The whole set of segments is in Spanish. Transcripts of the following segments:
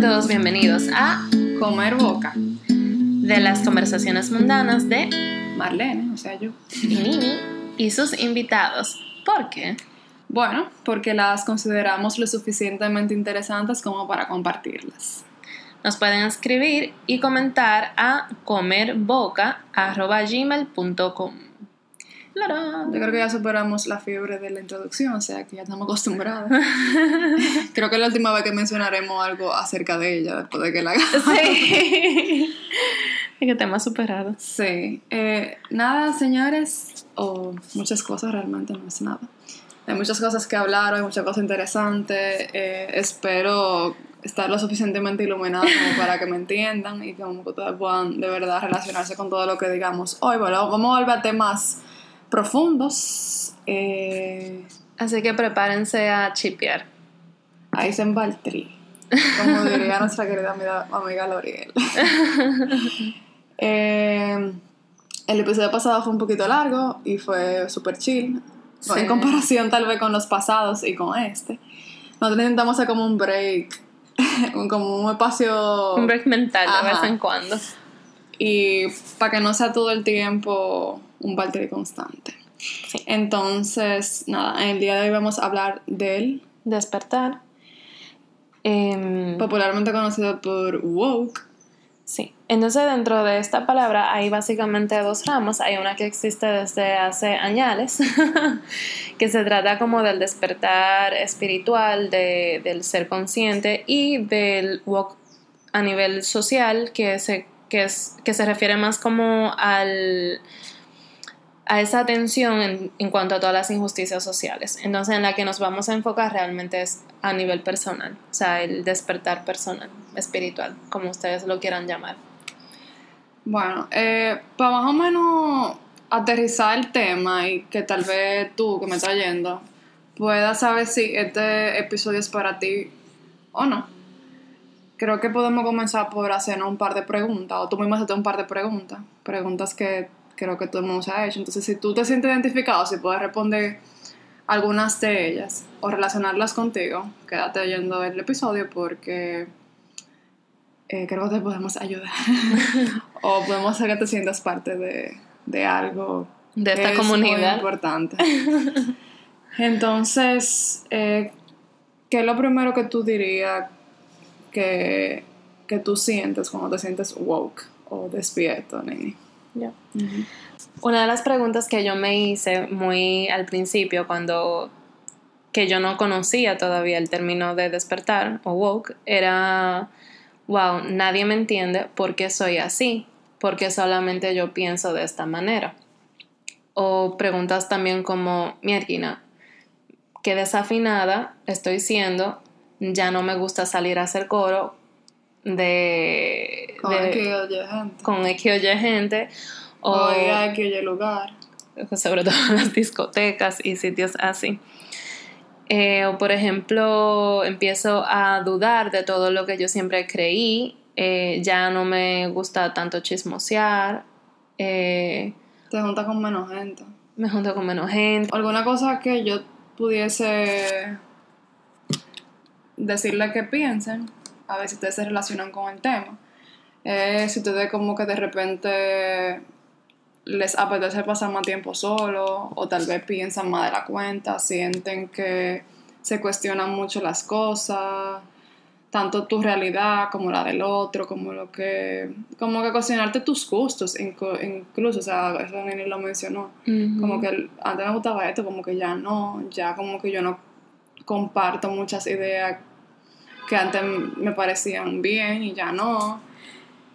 Sean todos bienvenidos a Comer Boca de las conversaciones mundanas de Marlene, o sea yo. y Nini y sus invitados. ¿Por qué? Bueno, porque las consideramos lo suficientemente interesantes como para compartirlas. Nos pueden escribir y comentar a comerboca.gmail.com. Yo creo que ya superamos la fiebre de la introducción, o sea que ya estamos acostumbradas. creo que es la última vez que mencionaremos algo acerca de ella después de que la hagamos. Sí. Es que tema superado. Sí. Eh, nada, señores, o muchas cosas realmente no es nada. Hay muchas cosas que hablar, hay muchas cosas interesantes. eh, espero estar lo suficientemente iluminada como para que me entiendan y como que ustedes puedan de verdad relacionarse con todo lo que digamos hoy. Bueno, vamos a volver a temas profundos. Eh, Así que prepárense a chipear. ahí se tri, como diría nuestra querida amiga, amiga Loriel. Eh, el episodio pasado fue un poquito largo y fue súper chill. Sí. En comparación tal vez con los pasados y con este. Nosotros intentamos hacer como un break, como un espacio... Un break mental de Ajá. vez en cuando. Y para que no sea todo el tiempo un battery constante. Entonces, nada, en el día de hoy vamos a hablar del Despertar. Em, popularmente conocido por woke. Sí, entonces dentro de esta palabra hay básicamente dos ramas. Hay una que existe desde hace años, que se trata como del despertar espiritual, de- del ser consciente y del walk a nivel social, que se, que es, que se refiere más como al, a esa atención en, en cuanto a todas las injusticias sociales. Entonces en la que nos vamos a enfocar realmente es a nivel personal, o sea, el despertar personal, espiritual, como ustedes lo quieran llamar. Bueno, eh, para más o menos aterrizar el tema y que tal vez tú que me estás yendo puedas saber si este episodio es para ti o no. Creo que podemos comenzar por hacernos un par de preguntas, o tú mismo hacerte un par de preguntas, preguntas que creo que todo el mundo se ha hecho. Entonces, si tú te sientes identificado, si puedes responder algunas de ellas o relacionarlas contigo, quédate oyendo el episodio porque eh, creo que te podemos ayudar. o podemos hacer que te sientas parte de, de algo De esta es muy importante. Entonces, eh, ¿qué es lo primero que tú dirías que, que tú sientes cuando te sientes woke o despierto, Nini? Una de las preguntas que yo me hice muy al principio, cuando que yo no conocía todavía el término de despertar o woke, era, wow, nadie me entiende por qué soy así, porque solamente yo pienso de esta manera. O preguntas también como, mierda, qué desafinada estoy siendo, ya no me gusta salir a hacer coro de... Con de- X o Y gente. con X o Y gente o O X o Y lugar. sobre todo en las discotecas y sitios así. Eh, o por ejemplo, empiezo a dudar de todo lo que yo siempre creí, eh, ya no me gusta tanto chismosear, eh, Te juntas con menos gente. me junto con menos gente. alguna cosa que yo pudiese decirle que piensen, a ver si ustedes se relacionan con el tema. Es si ustedes como que de repente les apetece pasar más tiempo solo o tal vez piensan más de la cuenta, sienten que se cuestionan mucho las cosas, tanto tu realidad como la del otro, como lo que como que cuestionarte tus gustos, incluso, o sea, eso Nini lo mencionó. Como que antes me gustaba esto, como que ya no, ya como que yo no comparto muchas ideas que antes me parecían bien y ya no.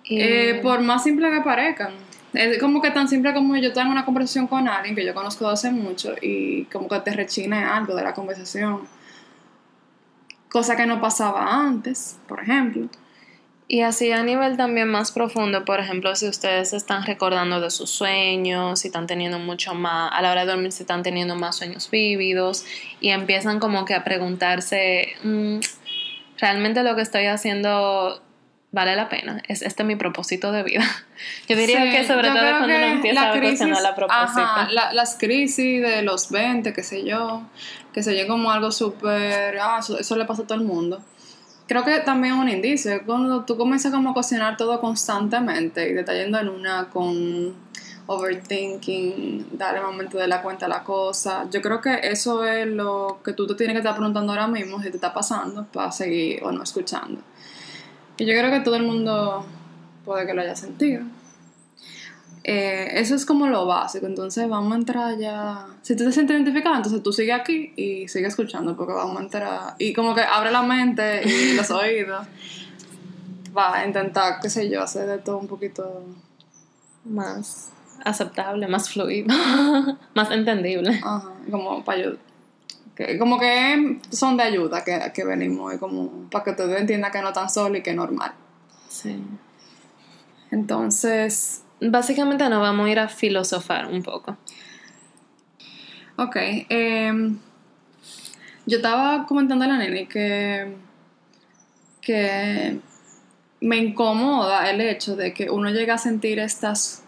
Y- Eh, por más simple que parezcan. Es como que tan simple como yo tengo una conversación con alguien que yo conozco de hace mucho y como que te rechine algo de la conversación. Cosa que no pasaba antes, por ejemplo. Y así a nivel también más profundo, por ejemplo, si ustedes se están recordando de sus sueños, si están teniendo mucho más, a la hora de dormir, si están teniendo más sueños vívidos y empiezan como que a preguntarse, mm, ¿realmente lo que estoy haciendo vale la pena? ¿Es este mi propósito de vida? Yo diría Sí, que sobre todo cuando uno empieza la a cuestionar la propósito. ajá, la- las crisis de los 20, qué sé yo, que se oye como algo súper, ah, eso, eso le pasa a todo el mundo. creo que también un indicio, cuando tú comienzas como a cocinar todo constantemente y yendo en una con overthinking, darle momento de la cuenta a la cosa. Yo creo que eso es lo que tú te tienes que estar preguntando ahora mismo si te está pasando para seguir o no escuchando. Y yo creo que todo el mundo puede que lo haya sentido. Eh, eso es como lo básico, entonces vamos a entrar ya... Si tú te sientes identificado, entonces tú sigue aquí y sigue escuchando porque vamos a entrar... Y como que abre la mente y los oídos. Va a intentar, qué sé yo, hacer de todo un poquito... Más aceptable, más fluido, más entendible. Ajá, como para ayudar. como que son de ayuda que, que venimos, y como para que tú entiendas que no tan solo y que es normal. Sí. Entonces. Básicamente nos vamos a ir a filosofar un poco. Ok. Em, yo estaba comentando a la nene que. que me incomoda el hecho de que uno llega a sentir estas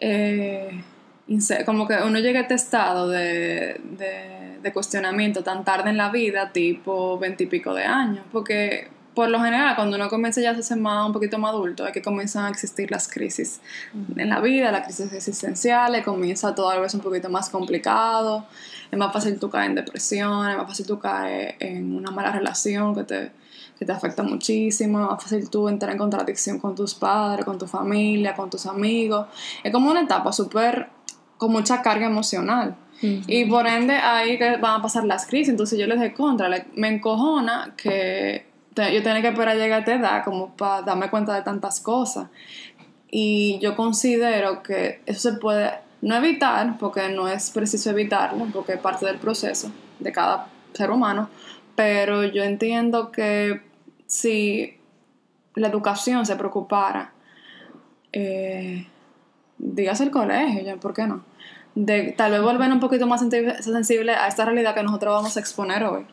eh, como que uno llega a este estado de, de, cuestionamiento tan tarde en la vida, tipo veintipico de años, porque por lo general cuando uno comienza ya a ser más, un poquito más adulto, es que comienzan a existir las crisis en la vida, las crisis existenciales, comienza todo a veces un poquito más complicado, es más fácil tú caer en depresión, es más fácil tú caer en una mala relación que te que te afecta muchísimo, es más fácil tú entrar en contradicción con tus padres, con tu familia, con tus amigos. Es como una etapa súper, con mucha carga emocional. Y por ende ahí que van a pasar las crisis. Entonces yo les de contra, me encojona que yo tenga que esperar a llegar a esta edad como para darme cuenta de tantas cosas. Y yo considero que eso se puede no evitar, porque no es preciso evitarlo, porque es parte del proceso de cada ser humano, pero yo entiendo que si la educación se preocupara, eh, dígase el colegio, ¿por qué no? De tal vez volver un poquito más sensible a esta realidad que nosotros vamos a exponer hoy.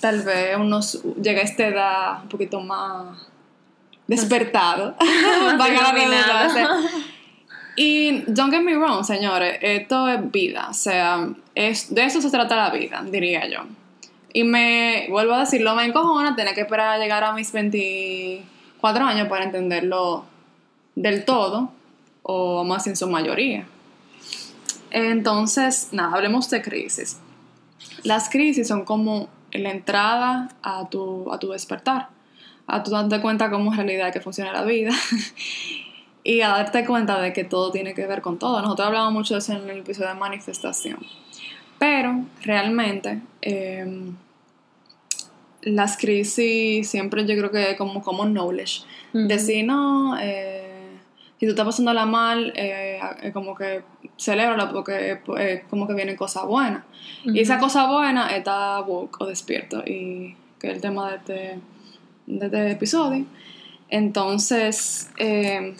Tal vez uno llega a esta edad un poquito más despertado. y don't get me wrong, señores, esto es vida, o sea, es, de eso se trata la vida, diría yo. Y me, vuelvo a decirlo, me encojona tener que esperar a llegar a mis 24 años para entenderlo del todo, o más en su mayoría. Entonces, nada, hablemos de crisis. Las crisis son como la entrada a tu, a tu despertar, a tu darte cuenta cómo es realidad que funciona la vida y a darte cuenta de que todo tiene que ver con todo. Nosotros hablamos mucho de eso en el episodio de manifestación. Pero realmente em, las crisis siempre yo creo que como como knowledge. Decir, no, eh, si tú estás pasándola mal, eh, como que celébralo porque como que vienen cosas buenas. Y esa cosa buena está woke o despierto, y que es el tema de este, de este episodio. Entonces, em,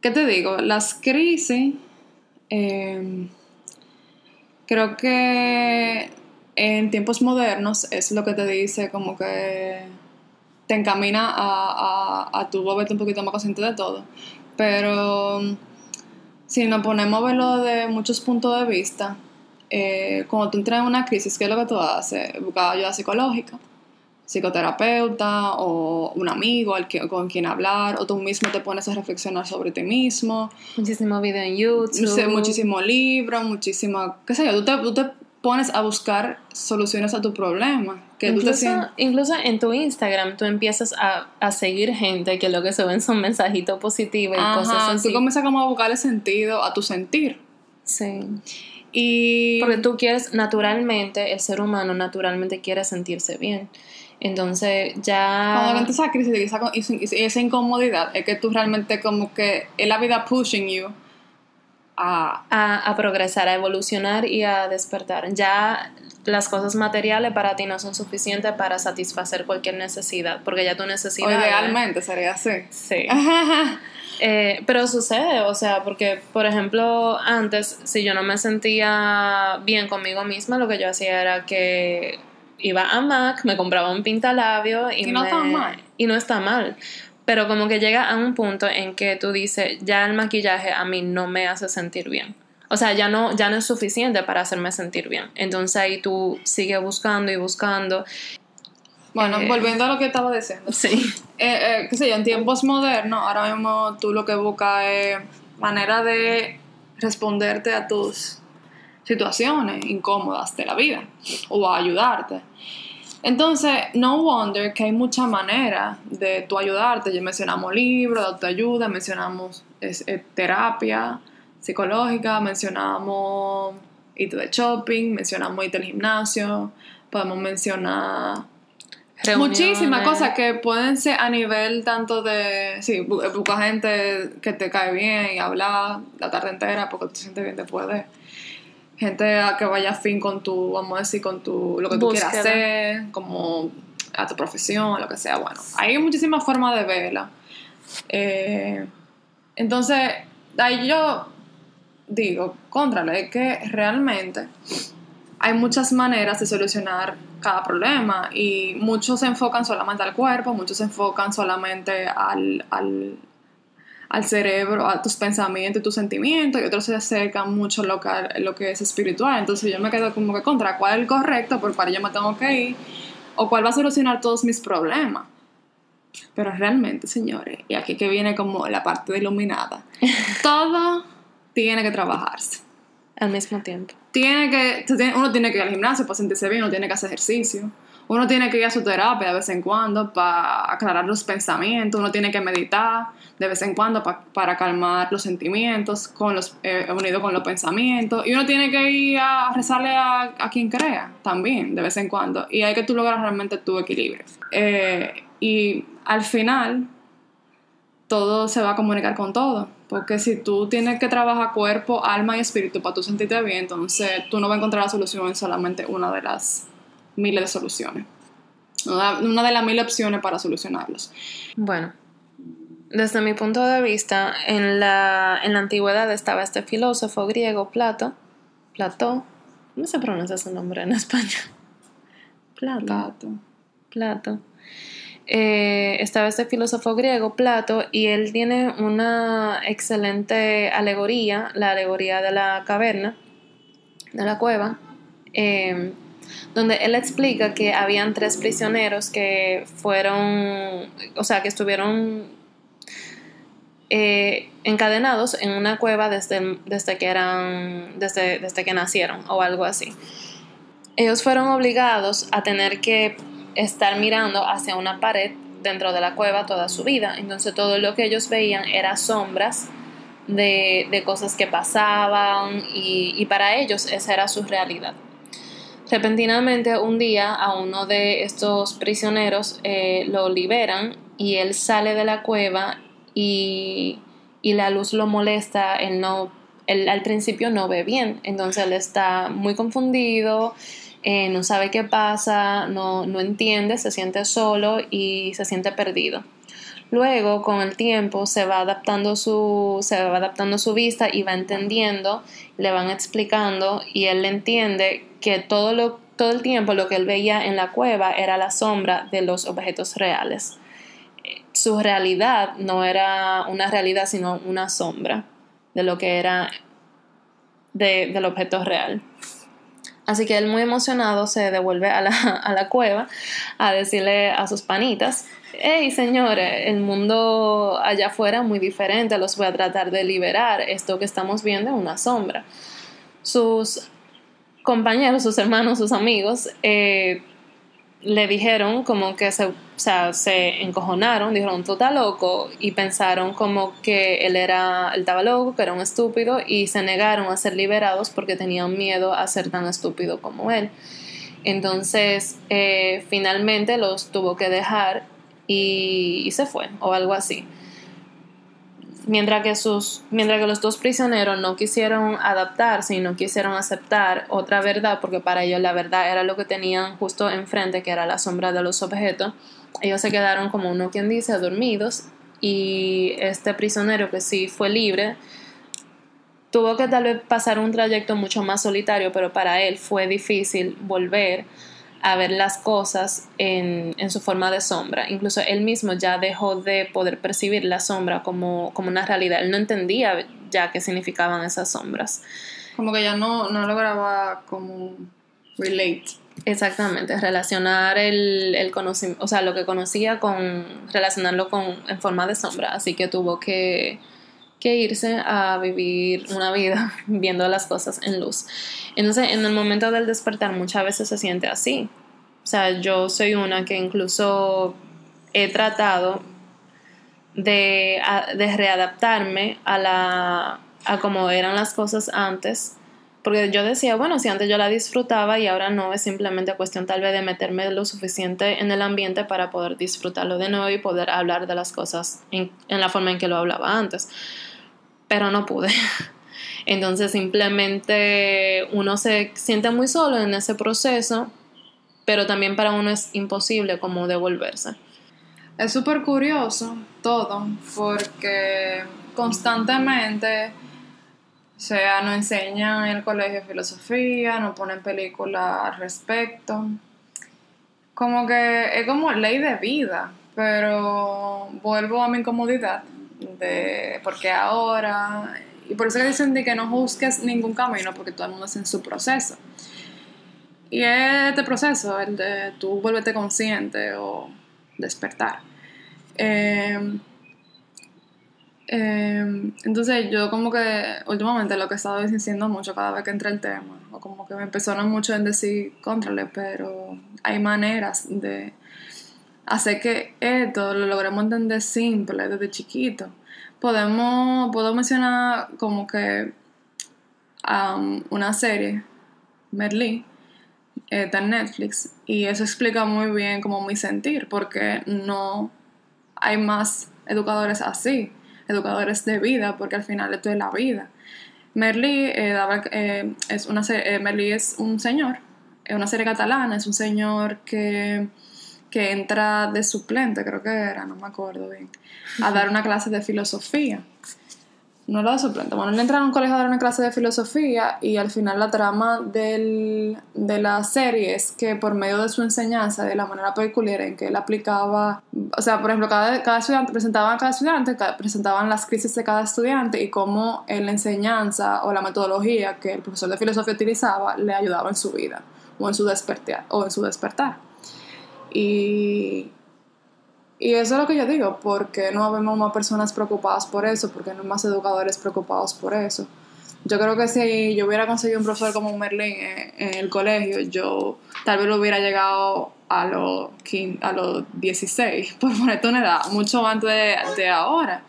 ¿qué te digo? Las crisis... Em, creo que en tiempos modernos es lo que te dice como que te encamina a, a, a tu volverte un poquito más consciente de todo. Pero si nos ponemos a verlo de muchos puntos de vista, eh, cuando tú entras en una crisis, ¿qué es lo que tú haces? Buscar ayuda psicológica, psicoterapeuta o un amigo al que, con quien hablar, o tú mismo te pones a reflexionar sobre ti mismo. Muchísimo video en YouTube. Muchísimo libro, muchísimo, qué sé yo, tú te, tú te pones a buscar soluciones a tu problema. Que incluso, incluso en tu Instagram tú empiezas a, a, seguir gente que lo que se ven son mensajitos positivos y cosas así. Tú comienzas como a buscarle sentido a tu sentir. Sí. Y... Porque tú quieres naturalmente, el ser humano naturalmente quiere sentirse bien. Entonces ya... Cuando entra esa crisis y esa, esa incomodidad, es que tú realmente como que es la vida pushing you a, a, progresar, a evolucionar y a despertar. Ya las cosas materiales para ti no son suficientes para satisfacer cualquier necesidad, porque ya tu necesidad... O idealmente sería así. Sí. Eh, pero sucede, o sea, porque, por ejemplo, antes, si yo no me sentía bien conmigo misma, lo que yo hacía era que iba a Mac, me compraba un pintalabio y, y no está mal. Y no está mal. Pero como que llega a un punto en que tú dices, ya el maquillaje a mí no me hace sentir bien. O sea, ya no, ya no es suficiente para hacerme sentir bien. Entonces ahí tú sigues buscando y buscando. Bueno, Eh, volviendo a lo que estaba diciendo. Sí. Eh, eh, qué sé yo, en tiempos modernos, ahora mismo tú lo que buscas es manera de responderte a tus situaciones incómodas de la vida o a ayudarte. Entonces, no wonder que hay muchas maneras de tú ayudarte. Ya mencionamos libros de autoayuda, mencionamos es- eh, terapia psicológica, mencionamos irte de shopping, mencionamos irte al gimnasio, podemos mencionar Muchísimas cosas que pueden ser a nivel tanto de, sí, bu- buscar gente que te cae bien y hablar la tarde entera porque te sientes bien después de gente a que vaya afín con tu, vamos a decir, con tu, lo que tú quieras hacer, como a tu profesión, lo que sea. Bueno, hay muchísimas formas de verla. Eh, entonces, ahí yo digo, contrale, que realmente hay muchas maneras de solucionar cada problema y muchos se enfocan solamente al cuerpo, muchos se enfocan solamente al, al, al cerebro, a tus pensamientos y tus sentimientos y otros se acercan mucho a lo que, a lo que es espiritual. Entonces yo me quedo como que contra cuál es el correcto, por cuál yo me tengo que ir o cuál va a solucionar todos mis problemas. Pero realmente, señores, y aquí que viene como la parte de iluminada, todo tiene que trabajarse Al mismo tiempo. tiene que, uno tiene que ir al gimnasio para sentirse bien, uno tiene que hacer ejercicio, uno tiene que ir a su terapia de vez en cuando para aclarar los pensamientos, uno tiene que meditar de vez en cuando pa- para calmar los sentimientos, con los, eh, unido con los pensamientos, y uno tiene que ir a rezarle a, a quien crea también de vez en cuando, y hay que tú lograr realmente tu equilibrio. Eh, y al final, todo se va a comunicar con todo. Porque si tú tienes que trabajar cuerpo, alma y espíritu para tú sentirte bien, entonces tú no vas a encontrar la solución en solamente una de las miles de soluciones. Una, de las mil opciones para solucionarlos. Bueno, desde mi punto de vista, en la, en la antigüedad estaba este filósofo griego, Plato. Plató. ¿Cómo se pronuncia su nombre en español? Plato. Plato. Plato. Eh, estaba este filósofo griego, Plato, y él tiene una excelente alegoría, la alegoría de la caverna, de la cueva, eh, donde él explica que habían tres prisioneros que fueron, o sea, que estuvieron eh, encadenados en una cueva desde, desde que eran, desde, desde que nacieron o algo así. Ellos fueron obligados a tener que estar mirando hacia una pared dentro de la cueva toda su vida. Entonces todo lo que ellos veían era sombras de, de cosas que pasaban y, y para ellos esa era su realidad. Repentinamente un día a uno de estos prisioneros eh, lo liberan y él sale de la cueva y, y la luz lo molesta, él no, él al principio no ve bien, entonces él está muy confundido, eh, no sabe qué pasa, no, no entiende, se siente solo y se siente perdido. Luego, con el tiempo, se va adaptando su, se va adaptando su vista y va entendiendo, le van explicando y él entiende que todo, lo, todo el tiempo lo que él veía en la cueva era la sombra de los objetos reales. Su realidad no era una realidad, sino una sombra de lo que era de, del objeto real. Así que él muy emocionado se devuelve a la, a la cueva a decirle a sus panitas, hey señores, el mundo allá afuera es muy diferente, los voy a tratar de liberar, esto que estamos viendo es una sombra. Sus compañeros, sus hermanos, sus amigos, eh, le dijeron como que se, o sea, se encojonaron, dijeron, tú estás loco, y pensaron como que él era, él estaba loco, que era un estúpido, y se negaron a ser liberados porque tenían miedo a ser tan estúpido como él. Entonces, eh, finalmente los tuvo que dejar y, y se fue, o algo así. Mientras que, sus, mientras que los dos prisioneros no quisieron adaptarse y no quisieron aceptar otra verdad, porque para ellos la verdad era lo que tenían justo enfrente, que era la sombra de los objetos, ellos se quedaron como uno quien dice, dormidos, y este prisionero que sí fue libre, tuvo que tal vez pasar un trayecto mucho más solitario, pero para él fue difícil volver a ver las cosas en, en, su forma de sombra. Incluso él mismo ya dejó de poder percibir la sombra como, como una realidad. Él no entendía ya qué significaban esas sombras. Como que ya no, no lograba como relate. Exactamente, relacionar el, el conocimiento, o sea, lo que conocía con, relacionarlo con, en forma de sombra, así que tuvo que, que irse a vivir una vida viendo las cosas en luz. Entonces, en el momento del despertar muchas veces se siente así. O sea, yo soy una que incluso he tratado de, de readaptarme a la a cómo eran las cosas antes porque yo decía, bueno, si antes yo la disfrutaba y ahora no, es simplemente cuestión tal vez de meterme lo suficiente en el ambiente para poder disfrutarlo de nuevo y poder hablar de las cosas en, la forma en que lo hablaba antes. Pero no pude. Entonces simplemente uno se siente muy solo en ese proceso, pero también para uno es imposible como devolverse. Es súper curioso todo, porque constantemente o sea, no enseñan en el colegio filosofía, no ponen películas al respecto. Como que es como ley de vida, pero vuelvo a mi incomodidad de porque ahora y por eso que dicen de que no juzgues ningún camino porque todo el mundo está en su proceso. Y este proceso, el de tú vuélvete consciente o despertar. Eh, Em, entonces yo como que últimamente lo que he estado diciendo mucho cada vez que entra el tema, o como que me empezaron mucho en decir contrale, pero hay maneras de hacer que esto lo logremos entender simple desde chiquito. Podemos, puedo mencionar como que una serie, Merlí, está en Netflix, y eso explica muy bien como mi sentir, porque no hay más educadores así educadores de vida, porque al final esto es la vida. Merlí, eh, eh, es, una, eh, es un señor, es una serie catalana, es un señor que, que entra de suplente, creo que era, no me acuerdo bien, a dar una clase de filosofía no lo suplente. Bueno, él entra en un colegio a dar una clase de filosofía y al final la trama del, de la serie es que por medio de su enseñanza, de la manera peculiar en que él aplicaba, o sea, por ejemplo, cada, cada estudiante, presentaban a cada estudiante, presentaban las crisis de cada estudiante y cómo la enseñanza o la metodología que el profesor de filosofía utilizaba le ayudaba en su vida o en su despertar. O en su despertar. Y y eso es lo que yo digo, porque no vemos más personas preocupadas por eso, porque no hay más educadores preocupados por eso. Yo creo que si yo hubiera conseguido un profesor como Merlin en, el colegio, yo tal vez lo hubiera llegado a los, a los 16, por ponerte una edad, mucho antes de, de ahora.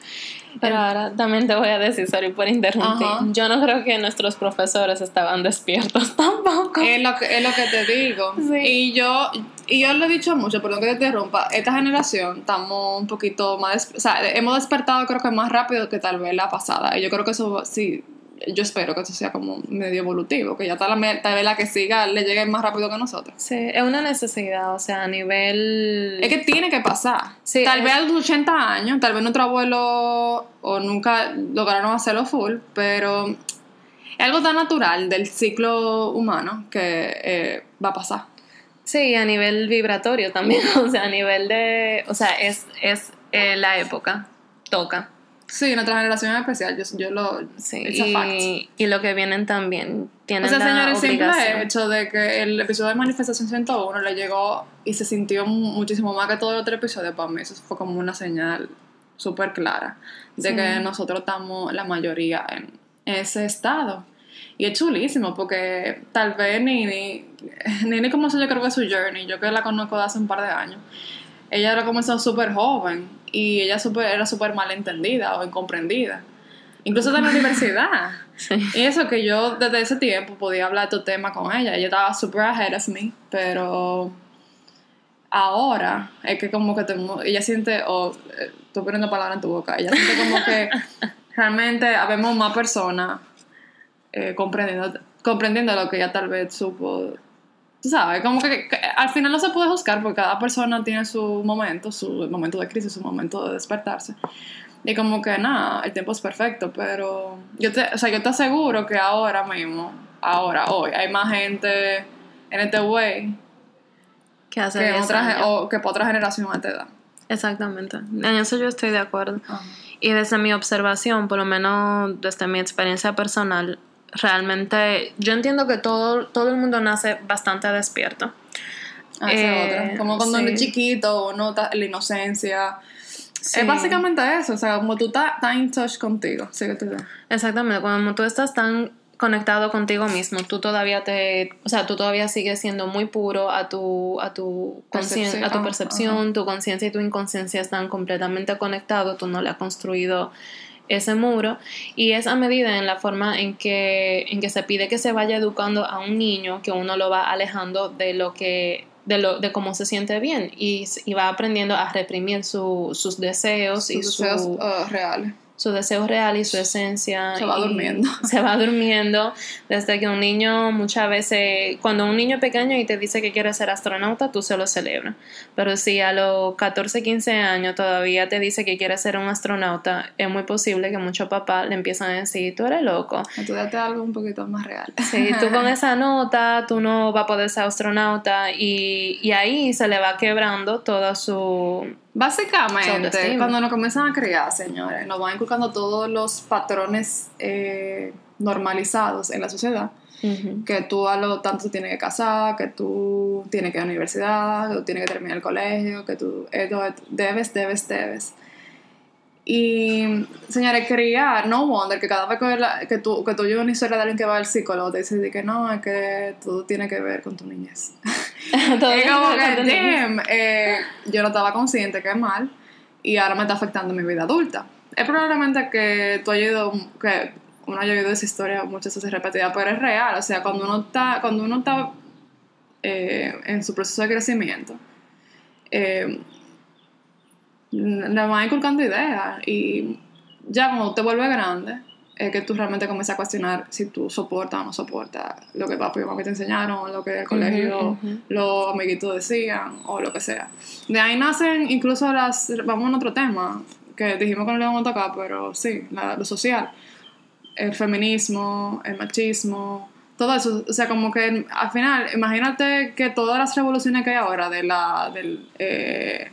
Pero ahora también te voy a decir, sorry por interrumpir. Yo no creo que nuestros profesores estaban despiertos tampoco. Es lo que, es lo que te digo. Y yo y yo lo he dicho mucho, perdón que te interrumpa, esta generación estamos un poquito más, o sea, hemos despertado creo que más rápido que tal vez la pasada. Y yo creo que eso sí, yo espero que eso sea como medio evolutivo, que ya tal, vez la que siga le llegue más rápido que nosotros. Sí, es una necesidad, o sea, a nivel... Es que tiene que pasar. Sí, tal vez a los 80 años, tal vez nuestro abuelo o nunca lograron hacerlo full, pero es algo tan natural del ciclo humano que eh, va a pasar. Sí, a nivel vibratorio también, o sea, a nivel de, o sea, es, es eh, la época, toca. Sí, nuestra generación es especial, yo, yo lo... Sí, y, y, lo que vienen también tienen O sea, señor, el simple hecho de que el episodio de Manifestación 101 le llegó y se sintió muchísimo más que todo el otro episodio, para mí eso fue como una señal súper clara de que nosotros estamos la mayoría en ese estado. Y es chulísimo porque tal vez Nini, Nini comenzó yo creo que su journey, yo que la conozco de hace un par de años, ella era comenzó súper joven y ella super, era súper malentendida o incomprendida. Incluso de la universidad. Y eso que yo desde ese tiempo podía hablar de tu tema con ella. Ella estaba súper ahead of me, pero ahora es que como que te, ella siente, o eh, estoy poniendo palabras en tu boca, ella siente como que realmente habemos más personas eh, comprendiendo, comprendiendo lo que ella tal vez supo. Tú sabes, como que, al final no se puede juzgar porque cada persona tiene su momento, su momento de crisis, su momento de despertarse. Y como que nada, el tiempo es perfecto, pero yo te, o sea, yo te aseguro que ahora mismo, ahora, hoy, hay más gente en este way que, hace que, otra, o que para otra generación a esta edad. Exactamente. En eso yo estoy de acuerdo. Y desde mi observación, por lo menos desde mi experiencia personal, realmente yo entiendo que todo, todo el mundo nace bastante despierto. Ah, Eh, otra. Como cuando uno es sí. chiquito, uno está la inocencia. Sí. Es básicamente eso, o sea, como tú estás estás in touch contigo. Sí, que Exactamente, cuando tú estás tan conectado contigo mismo, tú todavía te, o sea, tú todavía sigues siendo muy puro a tu a tu Percepción, a tu percepción, tu conciencia y tu inconsciencia están completamente conectados, tú no le has construido ese muro y es a medida en la forma en que en que se pide que se vaya educando a un niño que uno lo va alejando de lo que de lo de cómo se siente bien y, y va aprendiendo a reprimir su- sus deseos y sus su, deseos uh, reales. Su deseo real y su esencia. Se va durmiendo. Se va durmiendo desde que un niño muchas veces, cuando un niño pequeño y te dice que quiere ser astronauta, tú se lo celebras. Pero si a los 14, 15 años todavía te dice que quiere ser un astronauta, es muy posible que muchos papás le empiezan a decir, tú eres loco. Estudiate algo un poquito más real. Si tú con esa nota, tú no vas a poder ser astronauta y, y ahí se le va quebrando toda su... Básicamente, cuando nos comienzan a criar, señores, nos van inculcando todos los patrones eh, normalizados en la sociedad. Que tú a lo tanto tienes que casar, que tú tienes que ir a la universidad, que tú tienes que terminar el colegio, que tú esto, esto, debes, debes, debes. Y, señores, criar, no wonder que cada vez que, la- que tú, que tú oyes una historia de alguien que va al psicólogo, te dice que no, es que todo tiene que ver con tu niñez. Es como que, damn, eh, yo no estaba consciente que es mal y ahora me está afectando mi vida adulta. Es probablemente que tú hayas oído, que uno haya oído esa historia muchas veces repetida, pero es real. O sea, cuando uno está, cuando uno está eh, en su proceso de crecimiento, eh, le van inculcando ideas y ya cuando te vuelves grande, es que tú realmente comienzas a cuestionar si tú soportas o no soportas lo que papi y mami te enseñaron, lo que el colegio, los amiguitos decían o lo que sea. De ahí nacen incluso las, vamos a otro tema, que dijimos que no le vamos a tocar, pero sí, la- lo social, el feminismo, el machismo, todo eso, o sea, como que al final, imagínate que todas las revoluciones que hay ahora de la, del, eh,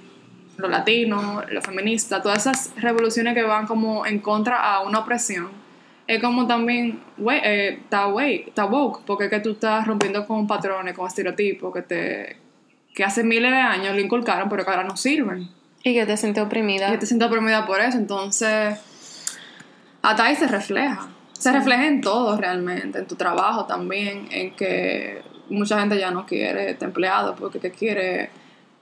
lo latino, lo feminista, todas esas revoluciones que van como en contra a una opresión, es como también, eh, está, está woke, porque es que tú estás rompiendo con patrones, con estereotipos que te que hace miles de años le inculcaron, pero que ahora no sirven. Y que te sientes oprimida. Y te sientes oprimida por eso, entonces hasta ahí se refleja. Se refleja en todo realmente, en tu trabajo también, en que mucha gente ya no quiere este empleado porque que quiere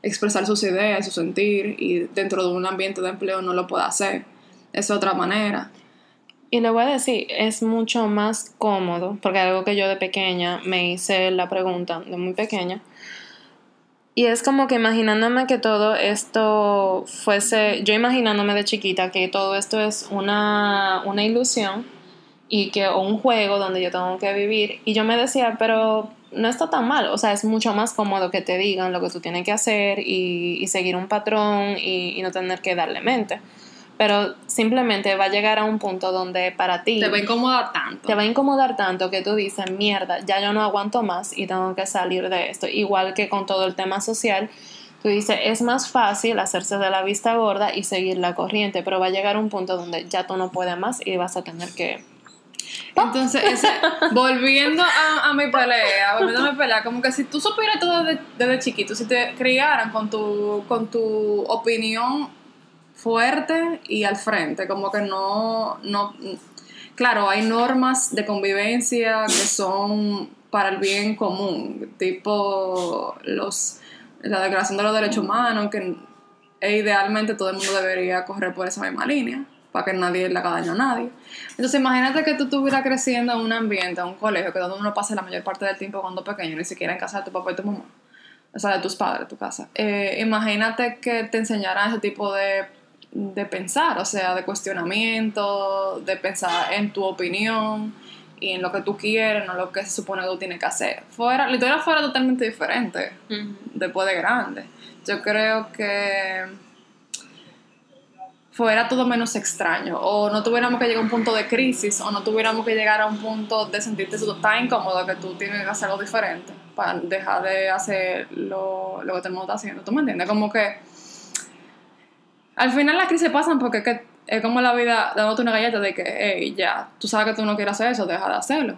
expresar sus ideas, su sentir y dentro de un ambiente de empleo no lo puede hacer. Es otra manera. Y le voy a decir, es mucho más cómodo, porque algo que yo de pequeña me hice la pregunta, de muy pequeña, y es como que imaginándome que todo esto fuese, yo imaginándome de chiquita que todo esto es una, una ilusión y que o un juego donde yo tengo que vivir, y yo me decía, pero no está tan mal, o sea, es mucho más cómodo que te digan lo que tú tienes que hacer y, seguir un patrón y no tener que darle mente. Pero simplemente va a llegar a un punto donde para ti Te va a incomodar tanto. te va a incomodar tanto que tú dices, mierda, ya yo no aguanto más y tengo que salir de esto. Igual que con todo el tema social, tú dices, es más fácil hacerse de la vista gorda y seguir la corriente, pero va a llegar un punto donde ya tú no puedes más y vas a tener que... Entonces, ese- volviendo a, a mi pelea, volviendo a mi pelea, como que si tú supieras todo desde, desde chiquito, si te criaran con tu, con tu opinión fuerte y al frente, como que no, no, claro, hay normas de convivencia que son para el bien común, tipo los, la Declaración de los Derechos Humanos, que e idealmente todo el mundo debería correr por esa misma línea, para que nadie le haga daño a nadie. Entonces imagínate que tú estuvieras creciendo en un ambiente, en un colegio, que donde uno pasa la mayor parte del tiempo cuando pequeño, ni siquiera en casa de tu papá y tu mamá, o sea, de tus padres, tu casa. Eh, imagínate que te enseñaran ese tipo de, de pensar, o sea, de cuestionamiento, de pensar en tu opinión y en lo que tú quieres, no lo que se supone que tú tienes que hacer. Fuera, la historia fuera totalmente diferente después de grande. Yo creo que fuera todo menos extraño o no tuviéramos que llegar a un punto de crisis o no tuviéramos que llegar a un punto de sentirte tan incómodo que tú tienes que hacer algo diferente para dejar de hacer lo, lo que todo el mundo está haciendo. ¿Tú me entiendes? Como que al final las crisis pasan porque es, que es como la vida dándote una galleta de que, hey, ya, tú sabes que tú no quieres hacer eso, deja de hacerlo.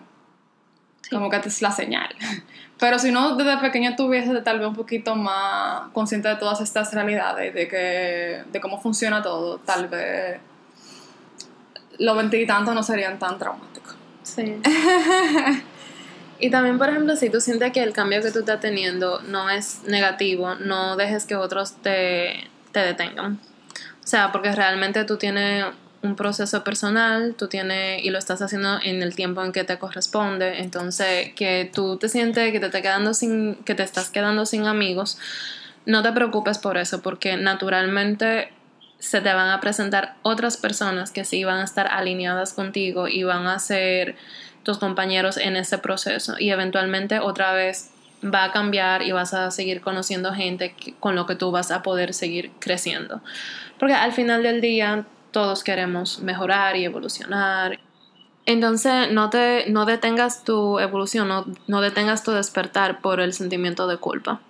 Como que es la señal. Pero si no, desde pequeño tuviese tal vez un poquito más consciente de todas estas realidades, de, que, de cómo funciona todo, tal vez los veintitantos no serían tan traumáticos. Sí. y también, por ejemplo, si tú sientes que el cambio que tú estás teniendo no es negativo, no dejes que otros te, te detengan. O sea, porque realmente tú tienes un proceso personal, tú tienes y lo estás haciendo en el tiempo en que te corresponde, entonces que tú te sientes que te, te quedando sin que te estás quedando sin amigos, no te preocupes por eso porque naturalmente se te van a presentar otras personas que sí van a estar alineadas contigo y van a ser tus compañeros en ese proceso. Y eventualmente otra vez va a cambiar y vas a seguir conociendo gente con lo que tú vas a poder seguir creciendo. Porque al final del día todos queremos mejorar y evolucionar. Entonces no, te, no detengas tu evolución, no, no detengas tu despertar por el sentimiento de culpa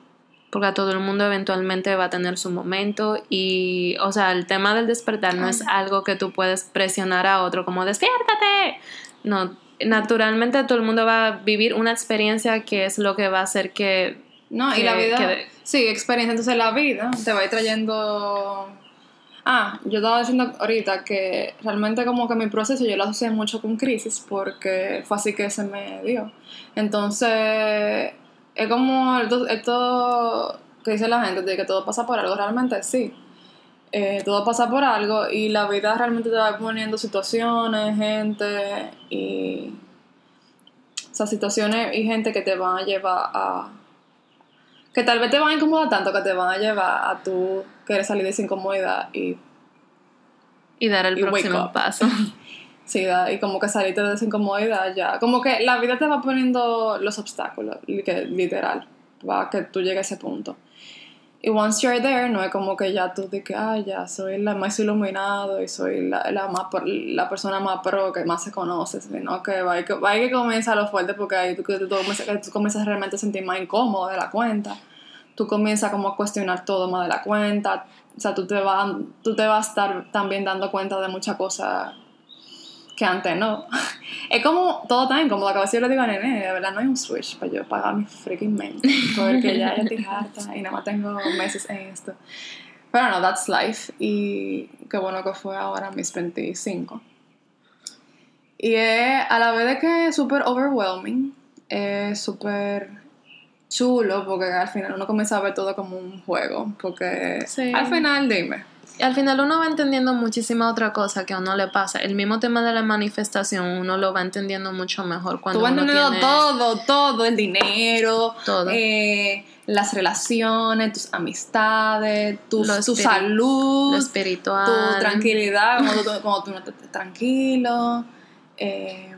porque a todo el mundo eventualmente va a tener su momento y, o sea, el tema del despertar no es algo que tú puedes presionar a otro como despiértate. No, naturalmente todo el mundo va a vivir una experiencia que es lo que va a hacer que... No, y la vida... sí, experiencia. Entonces la vida te va a ir trayendo Ah, yo estaba diciendo ahorita que realmente como que mi proceso yo lo asocié mucho con crisis porque fue así que se me dio. Entonces, es como esto, que dice la gente, de que todo pasa por algo, realmente sí. Eh, todo pasa por algo y la vida realmente te va poniendo situaciones, gente y... O sea, situaciones y gente que te van a llevar a... Que tal vez te van a incomodar tanto que te van a llevar a tú querer salir de esa incomodidad y... Y dar el próximo paso. Sí, y como que salirte de esa incomodidad ya. Como que la vida te va poniendo los obstáculos, literal, para que tú llegues a ese punto. Y once you're there, no es como que ya tú dices, ah, ya soy la más iluminado y soy la, la, más, la persona más pro que más se conoce, sino que va, que, va que comienza lo fuerte porque ahí tú, tú, tú, comienzas realmente a sentir más incómodo de la cuenta. Tú comienzas como a cuestionar todo más de la cuenta. O sea, tú te, vas, tú te vas a estar también dando cuenta de muchas cosas que antes no. Es como todo tan como la cabeza yo le digo a nene, de verdad no hay un switch para yo pagar mi freaking mente, porque ya ya estoy harta y nada más tengo meses en esto. Pero no, that's life y qué bueno que fue ahora mis 25. Y es a la vez de que es súper overwhelming, es súper chulo porque al final uno comienza a ver todo como un juego, porque al final dime y al final uno va entendiendo muchísima otra cosa que a uno le pasa. El mismo tema de la manifestación uno lo va entendiendo mucho mejor cuando Tú vas entendiendo todo, todo, el dinero, todo. Eh, las relaciones, tus amistades, tu, tu salud, lo espiritual, tu tranquilidad, cuando tú, no estés tranquilo. Eh,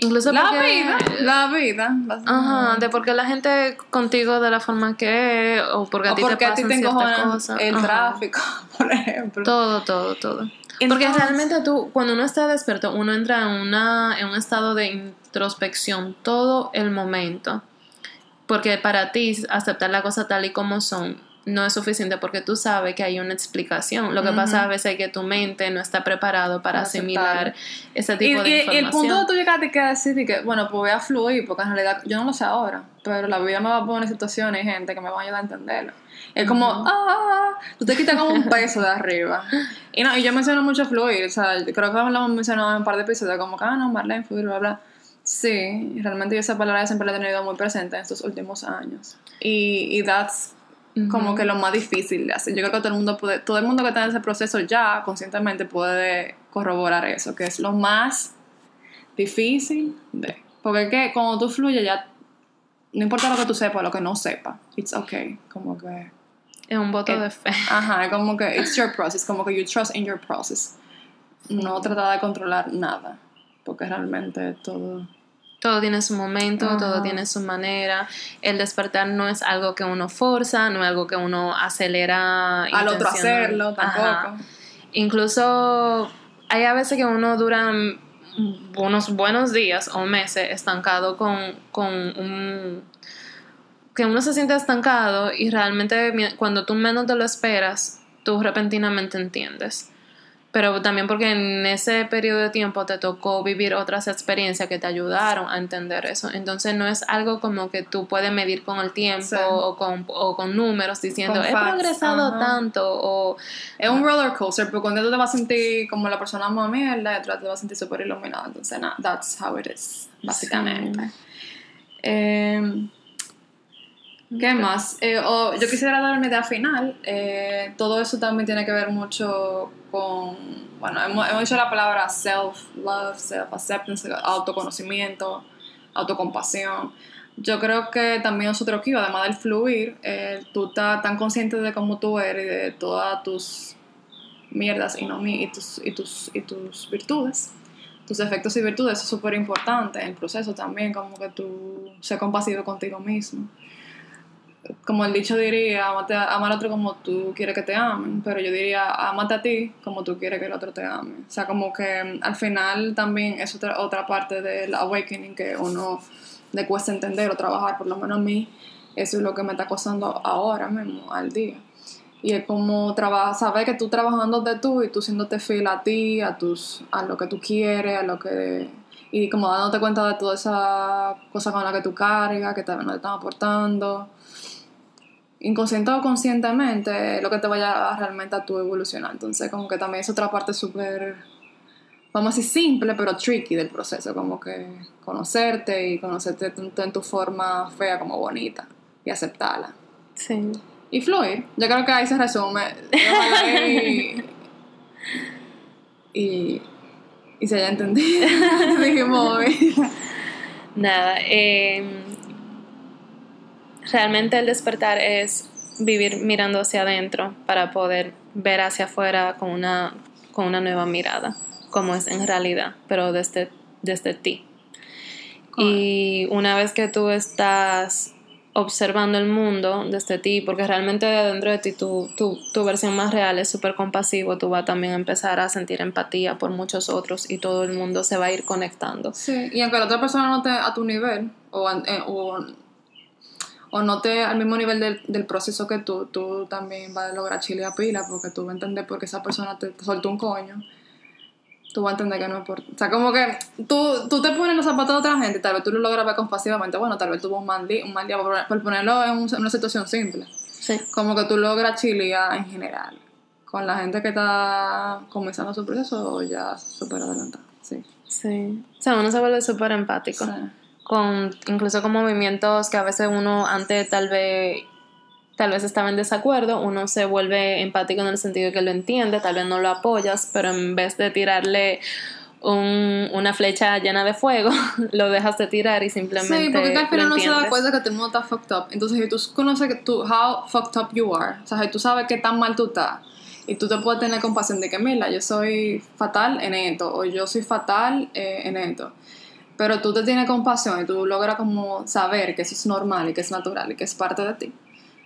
Incluso la vida, la vida. Ajá, de por qué la gente contigo de la forma que es, o porque a ti te pasan ciertas cosas. El tráfico, por ejemplo. Todo, todo, todo. porque realmente tú, cuando uno está despierto, uno entra en, una, en un estado de introspección todo el momento. Porque para ti, aceptar la cosa tal y como son, no es suficiente porque tú sabes que hay una explicación. Lo que pasa a veces es que tu mente no está preparado para, asimilar ese tipo de información. Y el punto de tú llegaste que decir que, bueno, pues voy a fluir, porque en realidad yo no lo sé ahora, pero la vida me va a poner situaciones y gente que me va a ayudar a entenderlo. Es como, ah, tú te quitas como un peso de arriba. Y no, y yo menciono mucho fluir, o sea, creo que lo hemos mencionado en un par de episodios, como que, ah, no, Marlene, fluir, bla, bla. Sí, realmente yo esa palabra siempre la he tenido muy presente en estos últimos años. Y, y that's como que lo más difícil de hacer. Yo creo que todo el mundo puede, todo el mundo que está en ese proceso ya conscientemente puede corroborar eso, que es lo más difícil de. Porque es que cuando tú fluyes ya, no importa lo que tú sepas, lo que no sepas, it's okay, como que... Es un voto de fe. Ajá, como que it's your process, como que you trust in your process. No trata de controlar nada, porque realmente todo todo tiene su momento, todo tiene su manera. El despertar no es algo que uno forza, no es algo que uno acelera. Al otro hacerlo, tampoco. Incluso hay a veces que uno dura unos buenos días o meses estancado con, con un... que uno se siente estancado y realmente cuando tú menos te lo esperas, tú repentinamente entiendes pero también porque en ese periodo de tiempo te tocó vivir otras experiencias que te ayudaron a entender eso. Entonces no es algo como que tú puedes medir con el tiempo o, con, o, con, números diciendo he progresado tanto o... Es un roller coaster, pero cuando tú te vas a sentir como la persona más mierda otra te vas a sentir súper iluminada. Entonces, no, that's how it is, básicamente. Eh, ¿Qué más? Eh, yo quisiera dar una idea final. Eh, todo eso también tiene que ver mucho con, bueno, hemos, hemos dicho la palabra self-love, self-acceptance, autoconocimiento, autocompasión. Yo creo que también nosotros aquí, además del fluir, eh, tú estás tan consciente de cómo tú eres y de todas tus mierdas y, no, y, tus, y, tus, y tus virtudes tus efectos y virtudes, eso es súper importante en el proceso también, como que tú seas compasivo contigo mismo como el dicho diría, amate, a otro como tú quieres que te amen, pero yo diría, amate a ti como tú quieres que el otro te ame. O sea, como que mm, al final también es otra, otra parte del awakening que uno le cuesta entender o trabajar, por lo menos a mí, eso es lo que me está costando ahora mismo, al día. Y es como trabajar, saber que tú trabajando de tú y tú siéndote fiel a ti, a, tus, a lo que tú quieres, a lo que... Y como dándote cuenta de toda esa cosa con la que tú cargas, que también no te están aportando inconsciente o conscientemente lo que te vaya realmente a tu evolucionar. Entonces, como que también es otra parte súper, vamos a decir, simple, pero tricky del proceso, como que conocerte y conocerte tanto en tu forma fea como bonita y aceptarla. Sí. Y fluir. Yo creo que ahí se resume. y, y, se haya entendido. Dijimos, Nada, eh Realmente el despertar es vivir mirando hacia adentro para poder ver hacia afuera con una, con una nueva mirada, como es en realidad, pero desde, desde ti. Y una vez que tú estás observando el mundo desde ti, porque realmente dentro de ti tu, tu, tu versión más real es súper compasivo, tú vas también a empezar a sentir empatía por muchos otros y todo el mundo se va a ir conectando. Sí, y aunque la otra persona no esté a tu nivel o, eh, o o no te al mismo nivel del, del, proceso que tú, tú también vas a lograr chile a pila porque tú vas a entender por qué esa persona te, soltó un coño. Tú vas a entender que no es por... O sea, como que tú, tú te pones los zapatos de otra gente tal vez tú lo logras ver compasivamente. Bueno, tal vez tuvo un mal día, un mal día por, ponerlo en, una situación simple. Sí. Como que tú logras chilear en general. Con la gente que está comenzando su proceso o ya súper adelantada. Sí. Sí. O sea, uno se vuelve súper empático. Sí con incluso con movimientos que a veces uno antes tal vez tal vez estaba en desacuerdo, uno se vuelve empático en el sentido de que lo entiende, tal vez no lo apoyas, pero en vez de tirarle un, una flecha llena de fuego, lo dejas de tirar y simplemente. Sí, porque al final no se da cuenta que todo el mundo está fucked up. Entonces, si tú conoces que tú, how fucked up you are, o sea, si tú sabes qué tan mal tú estás, y tú te puedes tener compasión de que, mira, yo soy fatal en esto, o yo soy fatal eh, en esto pero tú te tienes compasión y tú logras como saber que eso es normal y que es natural y que es parte de ti.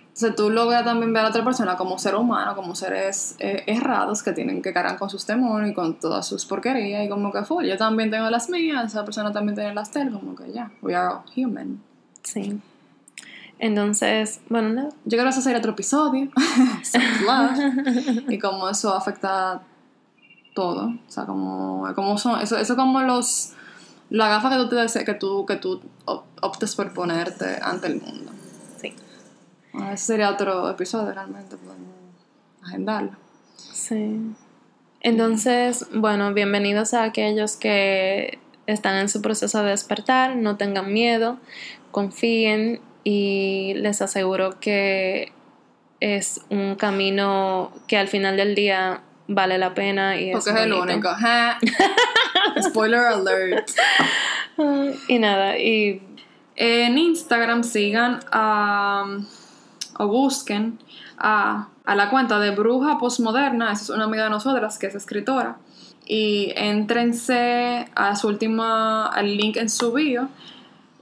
Entonces tú logras también ver a otra persona como ser humano, como seres eh, errados que tienen que cargar con sus temores y con todas sus porquerías y como que fue, yo también tengo las mías, esa persona también tiene las de como que ya, we are all human. Sí. Entonces, bueno, no. yo creo que hacer otro episodio, y cómo eso afecta todo, o sea, como, como son, eso, eso como los la gafa que tú te deseas, que tú, que tú optes por ponerte ante el mundo. Sí. ese sería otro episodio realmente, podemos agendarlo. Sí. Entonces, bueno, bienvenidos a aquellos que están en su proceso de despertar, no tengan miedo, confíen y les aseguro que es un camino que al final del día vale la pena y Porque es, el único. Spoiler alert. y nada, y en Instagram sigan a, o busquen a, a, la cuenta de Bruja Postmoderna, esa es una amiga de nosotras que es escritora, y entrense a su última, al link en su bio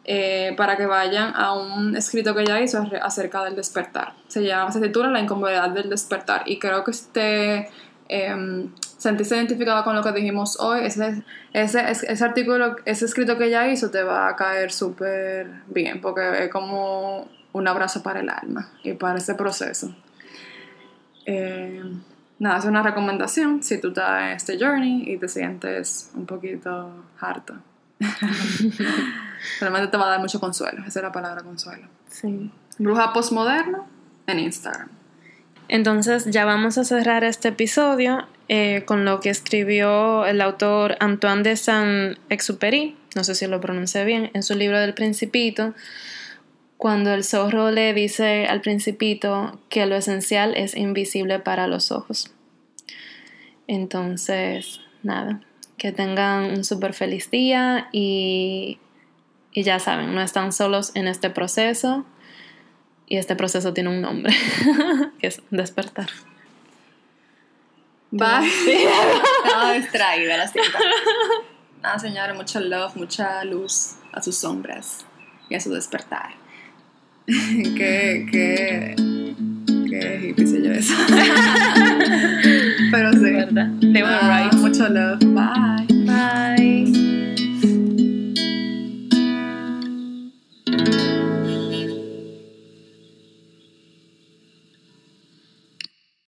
eh, para que vayan a un escrito que ella hizo acerca del despertar. Se llama, se titula La incomodidad del despertar y creo que este eh, sentirse identificada con lo que dijimos hoy, ese, ese, ese artículo, ese escrito que ella hizo te va a caer súper bien, porque es como un abrazo para el alma y para ese proceso. Eh, nada, es una recomendación si tú estás en este journey y te sientes un poquito harto. Realmente te va a dar mucho consuelo, esa es la palabra consuelo. Sí. Bruja postmoderna en Instagram. Entonces ya vamos a cerrar este episodio eh, con lo que escribió el autor Antoine de Saint-Exupéry, no sé si lo pronuncié bien, en su libro del Principito, cuando el zorro le dice al Principito que lo esencial es invisible para los ojos. Entonces, nada, que tengan un súper feliz día y, y ya saben, no están solos en este proceso y este proceso tiene un nombre, que es despertar. Bye. Estaba distraída, la siento. Nada, señores, mucho love, mucha luz a sus sombras y a su despertar. qué, qué, qué hippie se yo eso. Pero sí. ¿Verdad? They were right. Mucho love. Bye.